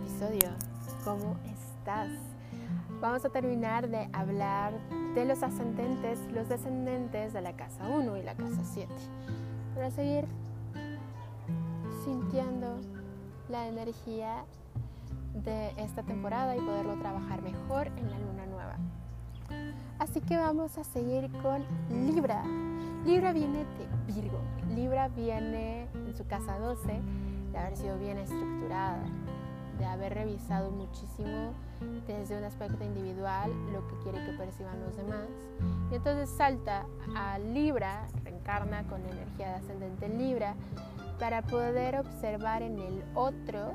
episodio. ¿Cómo estás? Vamos a terminar de hablar de los ascendentes, los descendentes de la casa 1 y la casa 7. Para seguir sintiendo la energía de esta temporada y poderlo trabajar mejor en la luna nueva. Así que vamos a seguir con Libra. Libra viene de Virgo. Libra viene en su casa 12 de haber sido bien estructurada, de haber revisado muchísimo desde un aspecto individual lo que quiere que perciban los demás. Y entonces salta a Libra, reencarna con energía de ascendente Libra, para poder observar en el otro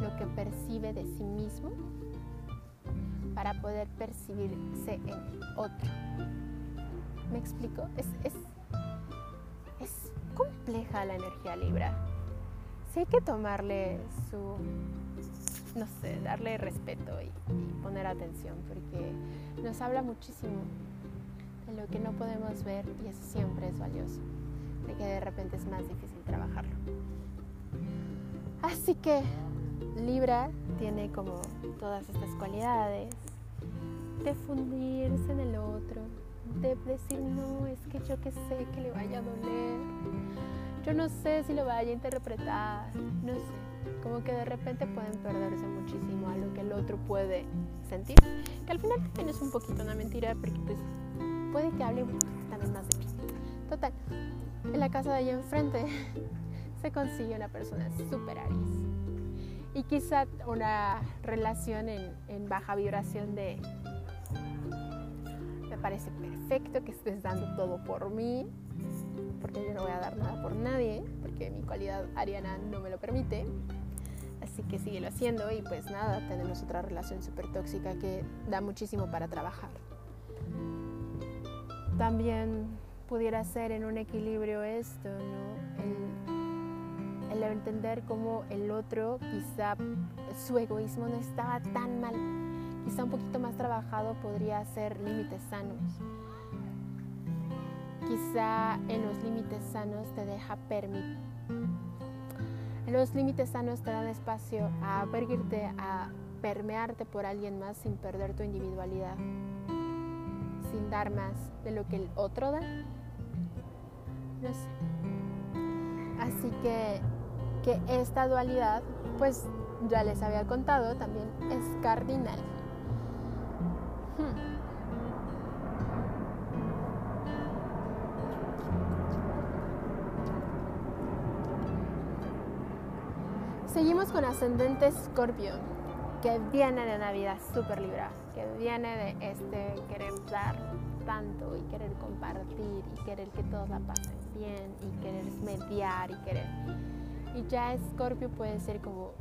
lo que percibe de sí mismo, para poder percibirse en otro. ¿Me explico? Es, es es compleja la energía Libra. Sí hay que tomarle su, no sé, darle respeto y, poner atención porque nos habla muchísimo de lo que no podemos ver y eso siempre es valioso, de que de repente es más difícil trabajarlo. Así que Libra tiene como todas estas cualidades de fundirse en el otro, de decir, no, es que yo que sé que le vaya a doler, yo no sé si lo vaya a interpretar, no sé, como que de repente pueden perderse muchísimo a lo que el otro puede sentir, que al final también es un poquito una mentira, porque pues puede que hable también más de ti. Total, en la casa de allá enfrente se consigue una persona súper aris y quizá una relación en, en baja vibración de parece perfecto que estés dando todo por mí, porque yo no voy a dar nada por nadie, porque mi cualidad ariana no me lo permite. Así que síguelo haciendo y pues nada, tenemos otra relación súper tóxica que da muchísimo para trabajar. También pudiera ser en un equilibrio esto, ¿no? El, el entender cómo el otro, quizá su egoísmo no estaba tan mal quizá un poquito más trabajado podría ser límites sanos. Quizá en los límites sanos te deja permitir. Los límites sanos te dan espacio a abrirte, a permearte por alguien más sin perder tu individualidad, sin dar más de lo que el otro da. No sé. Así que, que esta dualidad, pues ya les había contado, también es cardinal. Seguimos con ascendente Escorpio, que viene de una vida súper libra, que viene de este querer dar tanto y querer compartir y querer que todos la pasen bien y querer mediar y querer. Y ya Escorpio puede ser como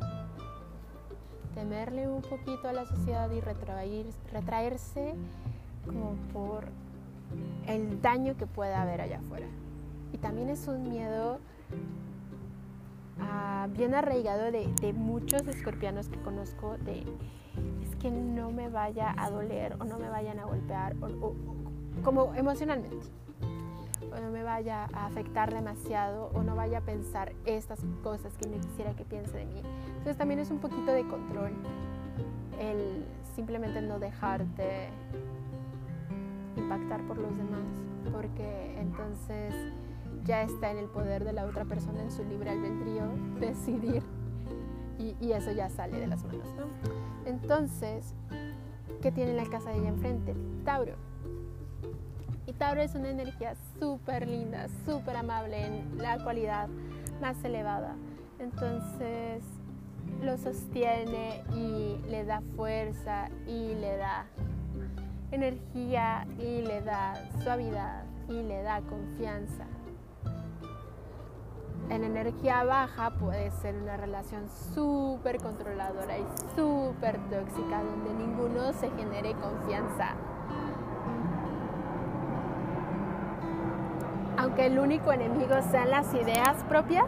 temerle un poquito a la sociedad y retraerse como por el daño que pueda haber allá afuera. Y también es un miedo ah, bien arraigado de, muchos escorpianos que conozco de es que no me vaya a doler o no me vayan a golpear o como emocionalmente o no me vaya a afectar demasiado o no vaya a pensar estas cosas que no quisiera que piense de mí. Entonces también es un poquito de control el simplemente no dejarte impactar por los demás, porque entonces ya está en el poder de la otra persona en su libre albedrío decidir y, eso ya sale de las manos. ¿no? Entonces, ¿qué tiene la casa de ella enfrente? Tauro y Tauro es una energía súper linda, súper amable en la cualidad más elevada. Entonces lo sostiene y le da fuerza y le da energía y le da suavidad y le da confianza. En energía baja puede ser una relación súper controladora y súper tóxica donde ninguno se genere confianza aunque el único enemigo sean las ideas propias,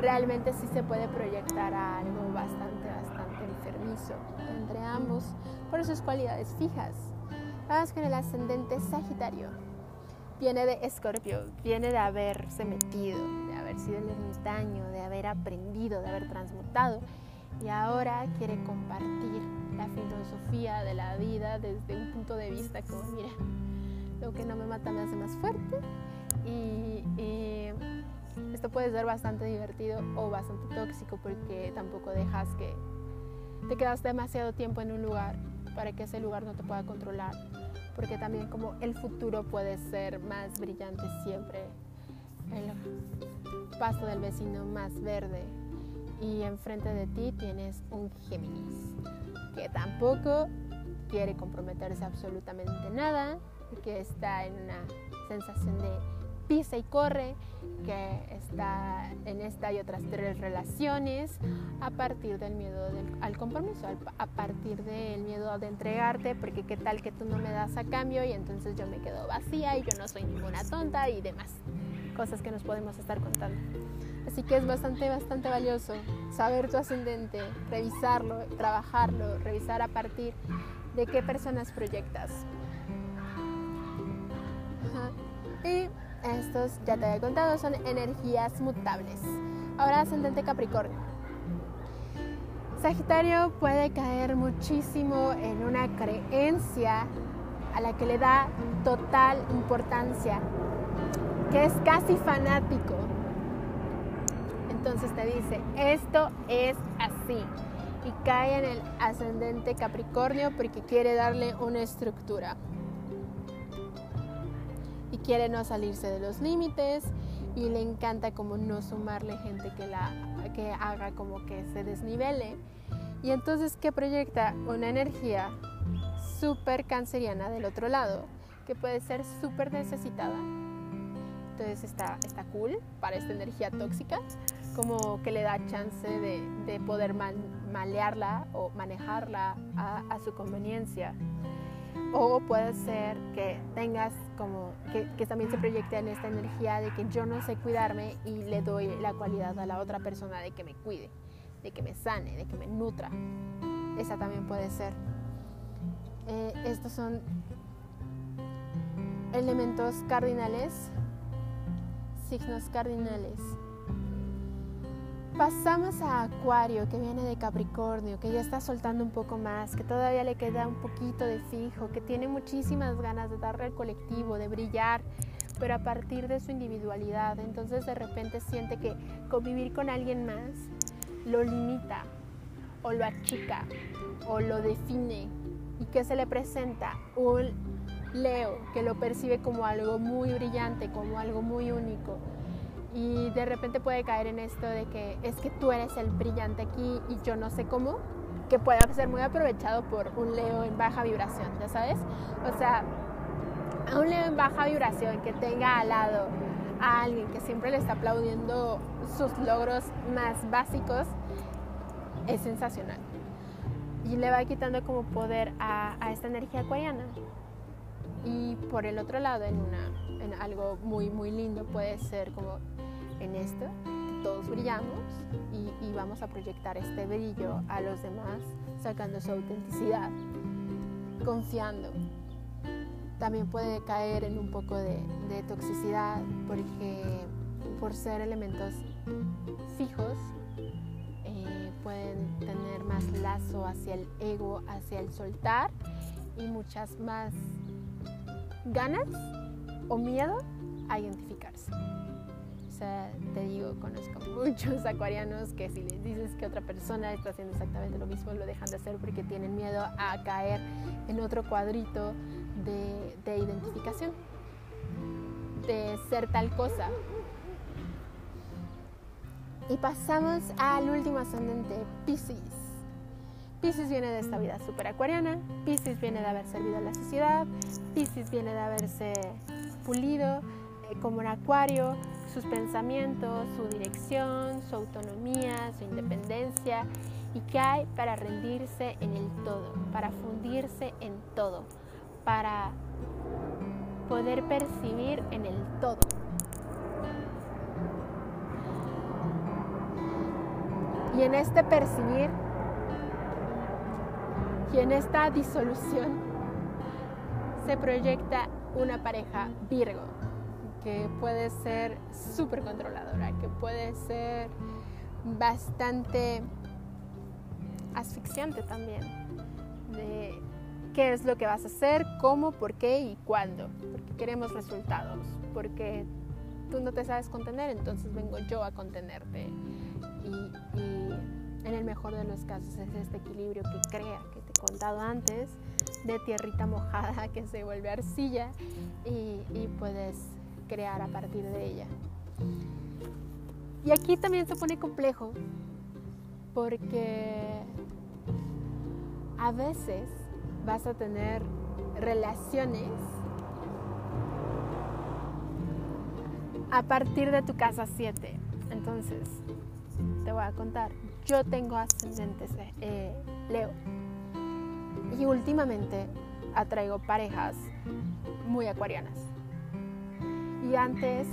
realmente sí se puede proyectar a algo bastante, bastante enfermizo entre ambos por sus cualidades fijas. Vamos con el ascendente Sagitario. Viene de Escorpio, viene de haberse metido, haber sido el ermitaño, de haber aprendido, de haber transmutado. Y ahora quiere compartir la filosofía de la vida desde un punto de vista como, mira, lo que no me mata me hace más fuerte. Y, y esto puede ser bastante divertido o bastante tóxico porque tampoco dejas que te quedas demasiado tiempo en un lugar para que ese lugar no te pueda controlar. Porque también como el futuro puede ser más brillante siempre. Pasto del vecino más verde. Y enfrente de ti tienes un Géminis que tampoco quiere comprometerse absolutamente nada, que está en una sensación de pisa y corre, que está en esta y otras tres relaciones a partir del miedo al compromiso, a partir del miedo de entregarte, porque qué tal que tú no me das a cambio y entonces yo me quedo vacía y yo no soy ninguna tonta y demás cosas que nos podemos estar contando. Así que es bastante, bastante valioso saber tu ascendente, revisarlo, trabajarlo, revisar a partir de qué personas proyectas. Y estos, ya te había contado, son energías mutables. Ahora ascendente Capricornio. Sagitario puede caer muchísimo en una creencia a la que le da total importancia, que es casi fanático. Entonces te dice, esto es así. Y cae en el ascendente Capricornio porque quiere darle una estructura y quiere no salirse de los límites y le encanta como no sumarle gente que la que haga como que se desnivele y entonces que proyecta una energía súper canceriana del otro lado que puede ser súper necesitada entonces está, está cool para esta energía tóxica como que le da chance de, de poder malearla o manejarla a, a su conveniencia o puede ser que tengas como que, también se proyecte en esta energía de que yo no sé cuidarme y le doy la cualidad a la otra persona de que me cuide, de que me sane, de que me nutra. Esa también puede ser. Eh, estos son elementos cardinales, signos cardinales Pasamos a Acuario, que viene de Capricornio, que ya está soltando un poco más, que todavía le queda un poquito de fijo, que tiene muchísimas ganas de darle al colectivo, de brillar, pero a partir de su individualidad. Entonces de repente siente que convivir con alguien más lo limita o lo achica o lo define y que se le presenta un Leo que lo percibe como algo muy brillante, como algo muy único y de repente puede caer en esto de que es que tú eres el brillante aquí y yo no sé cómo, que puede ser muy aprovechado por un Leo en baja vibración, ¿ya sabes? O sea, a un Leo en baja vibración que tenga al lado a alguien que siempre le está aplaudiendo sus logros más básicos, es sensacional. Y le va quitando como poder a, a esta energía acuariana. Y por el otro lado, en, una, en algo muy, muy lindo, puede ser como en esto, todos brillamos y, vamos a proyectar este brillo a los demás, sacando su autenticidad, confiando. También puede caer en un poco de, toxicidad porque por ser elementos fijos eh, pueden tener más lazo hacia el ego, hacia el soltar y muchas más ganas o miedo a identificarse te digo, conozco muchos acuarianos que si les dices que otra persona está haciendo exactamente lo mismo, lo dejan de hacer porque tienen miedo a caer en otro cuadrito de, de identificación, de ser tal cosa. Y pasamos al último ascendente, Pisces. Pisces viene de esta vida super acuariana, Pisces viene de haber servido a la sociedad, Pisces viene de haberse pulido eh, como un acuario, sus pensamientos, su dirección, su autonomía, su independencia y que hay para rendirse en el todo, para fundirse en todo, para poder percibir en el todo. Y en este percibir y en esta disolución se proyecta una pareja Virgo que puede ser súper controladora, que puede ser bastante asfixiante también. De qué es lo que vas a hacer, cómo, por qué y cuándo. Porque queremos resultados, porque tú no te sabes contener, entonces vengo yo a contenerte. Y, en el mejor de los casos es este equilibrio que crea, que te he contado antes, de tierrita mojada que se vuelve arcilla y, puedes crear a partir de ella. Y aquí también se pone complejo porque a veces vas a tener relaciones a partir de tu casa 7. Entonces, te voy a contar. Yo tengo ascendentes eh, Leo. Y últimamente atraigo parejas muy acuarianas. Y antes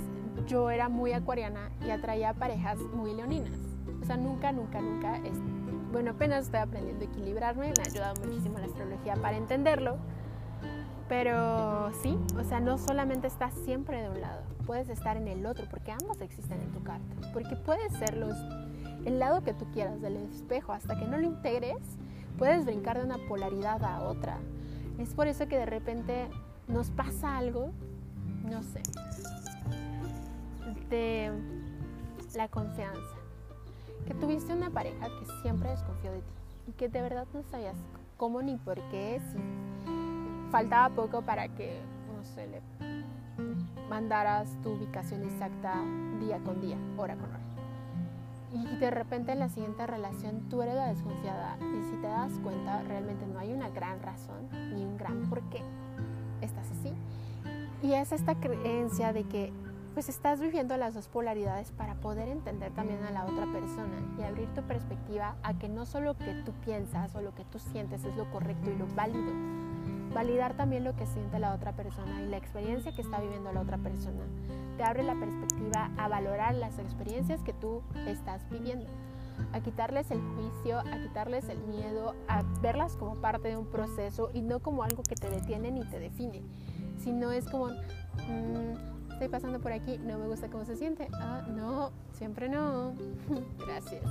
yo era muy acuariana y atraía parejas muy leoninas. O sea, nunca, nunca, nunca. bueno, apenas estoy aprendiendo a equilibrarme. Me ha ayudado muchísimo la astrología para entenderlo. Pero sí, o sea, no solamente estás siempre de un lado, puedes estar en el otro, porque ambos existen en tu carta. Porque puede ser los, el lado que tú quieras del espejo, hasta que no lo integres, puedes brincar de una polaridad a otra. Es por eso que de repente nos pasa algo, no sé, de la confianza. Que tuviste una pareja que siempre desconfió de ti y que de verdad no sabías cómo ni por qué, si faltaba poco para que, no sé, le mandaras tu ubicación exacta día con día, hora con hora. Y de repente en la siguiente relación tú eres la desconfiada y si te das cuenta realmente no hay una gran razón ni un gran por qué estás así. Y es esta creencia de que pues estás viviendo las dos polaridades para poder entender también a la otra persona y abrir tu perspectiva a que no solo lo que tú piensas o lo que tú sientes es lo correcto y lo válido, validar también lo que siente la otra persona y la experiencia que está viviendo la otra persona. Te abre la perspectiva a valorar las experiencias que tú estás viviendo, a quitarles el juicio, a quitarles el miedo, a verlas como parte de un proceso y no como algo que te detiene ni te define, sino es como... Mm, estoy pasando por aquí, no me gusta cómo se siente. Ah, no, siempre no. Gracias.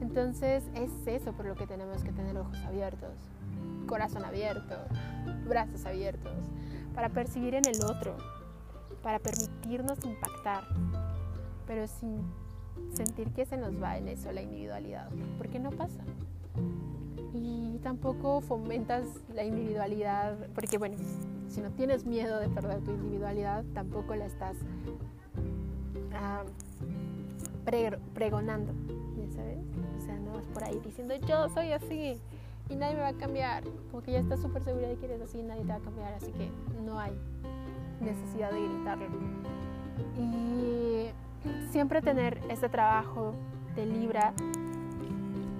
Entonces es eso por lo que tenemos que tener ojos abiertos, corazón abierto, brazos abiertos, para percibir en el otro, para permitirnos impactar, pero sin sentir que se nos va en eso la individualidad, porque no pasa. Y tampoco fomentas la individualidad, porque bueno, si no tienes miedo de perder tu individualidad, tampoco la estás ah, pregonando, ¿ya sabes? O sea, no vas por ahí diciendo yo soy así y nadie me va a cambiar. Como que ya estás súper segura de que eres así y nadie te va a cambiar, así que no hay necesidad de gritarlo. Y siempre tener este trabajo de Libra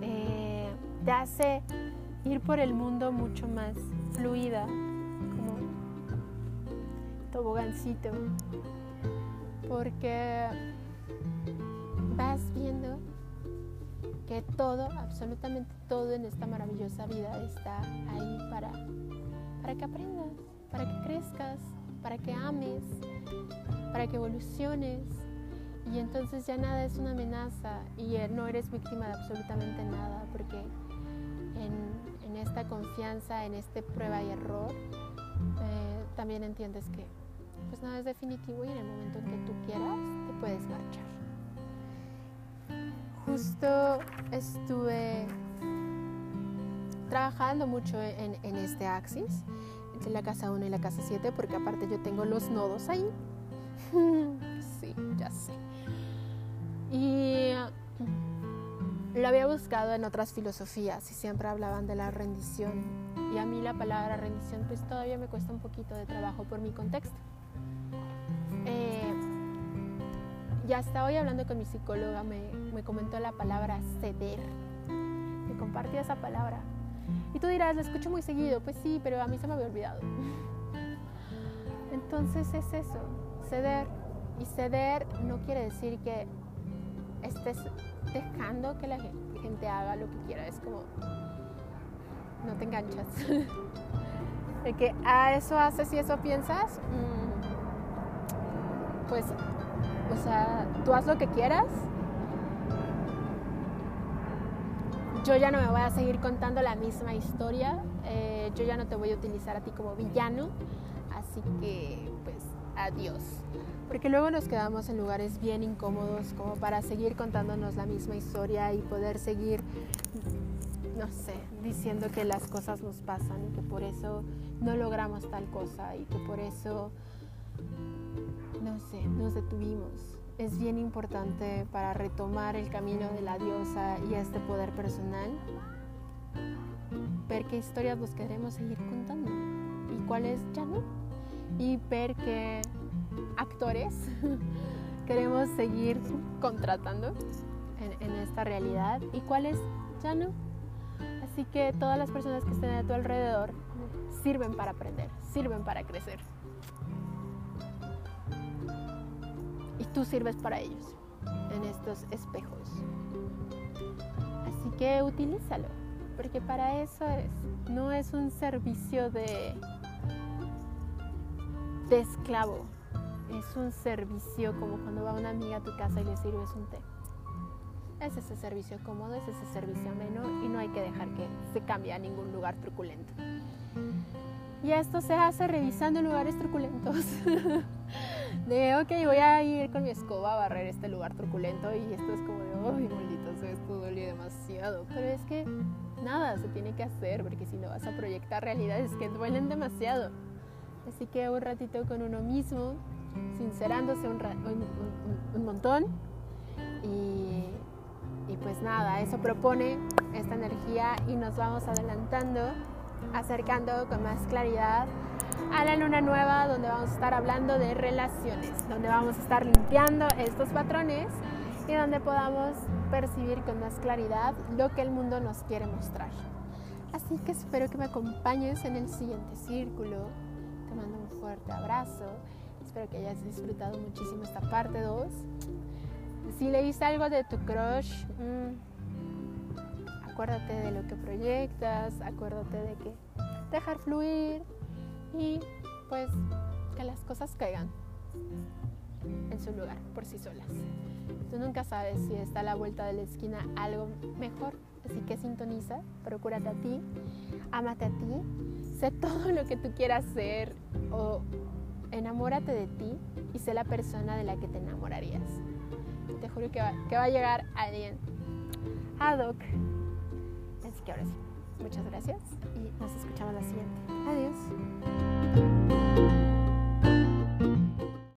eh, te hace ir por el mundo mucho más fluida, tobogancito, porque vas viendo que todo, absolutamente todo en esta maravillosa vida está ahí para, para que aprendas, para que crezcas, para que ames, para que evoluciones. Y entonces ya nada es una amenaza y no eres víctima de absolutamente nada, porque en, en esta confianza, en este prueba y error, eh, también entiendes que pues nada es definitivo y en el momento en que tú quieras te puedes marchar. Justo estuve trabajando mucho en, este axis, entre la casa 1 y la casa 7, porque aparte yo tengo los nodos ahí. sí, ya sé. Y lo había buscado en otras filosofías y siempre hablaban de la rendición. Y a mí la palabra rendición pues todavía me cuesta un poquito de trabajo por mi contexto. Eh, ya hasta hoy hablando con mi psicóloga me, me comentó la palabra ceder. Me compartía esa palabra. Y tú dirás, la escucho muy seguido. Pues sí, pero a mí se me había olvidado. Entonces es eso, ceder. Y ceder no quiere decir que estés dejando que la gente haga lo que quiera. Es como, no te enganchas. De que a eso haces y eso piensas. Mm, pues, o sea, tú haz lo que quieras. Yo ya no me voy a seguir contando la misma historia. Eh, yo ya no te voy a utilizar a ti como villano. Así que, pues, adiós. Porque luego nos quedamos en lugares bien incómodos como para seguir contándonos la misma historia y poder seguir no sé, diciendo que las cosas nos pasan y que por eso no logramos tal cosa y que por eso, no sé, nos detuvimos. Es bien importante para retomar el camino de la diosa y este poder personal, ver qué historias nos queremos seguir contando y cuáles ya no. Y ver qué actores queremos seguir contratando en, esta realidad y cuáles ya no. Así que todas las personas que estén a tu alrededor sirven para aprender, sirven para crecer. Tú sirves para ellos en estos espejos. Así que utilízalo, porque para eso es. No es un servicio de, de esclavo, es un servicio como cuando va una amiga a tu casa y le sirves un té es ese servicio cómodo, es ese servicio ameno y no hay que dejar que se cambie a ningún lugar truculento. Y esto se hace revisando lugares truculentos. de, ok, voy a ir con mi escoba a barrer este lugar truculento y esto es como de, ay, maldito esto duele demasiado. Pero es que nada se tiene que hacer porque si no vas a proyectar realidades que duelen demasiado. Así que un ratito con uno mismo, sincerándose un, un montón y y pues nada, eso propone esta energía y nos vamos adelantando, acercando con más claridad a la luna nueva donde vamos a estar hablando de relaciones, donde vamos a estar limpiando estos patrones y donde podamos percibir con más claridad lo que el mundo nos quiere mostrar. Así que espero que me acompañes en el siguiente círculo. Te mando un fuerte abrazo. Espero que hayas disfrutado muchísimo esta parte 2 si leíste algo de tu crush, mm, acuérdate de lo que proyectas, acuérdate de que dejar fluir y pues que las cosas caigan en su lugar por sí solas. Tú nunca sabes si está a la vuelta de la esquina algo mejor, así que sintoniza, procúrate a ti, amate a ti, sé todo lo que tú quieras ser o enamórate de ti y sé la persona de la que te enamorarías te juro que va, que va a llegar alguien ad hoc. Así que ahora sí, muchas gracias y nos escuchamos la siguiente. Adiós.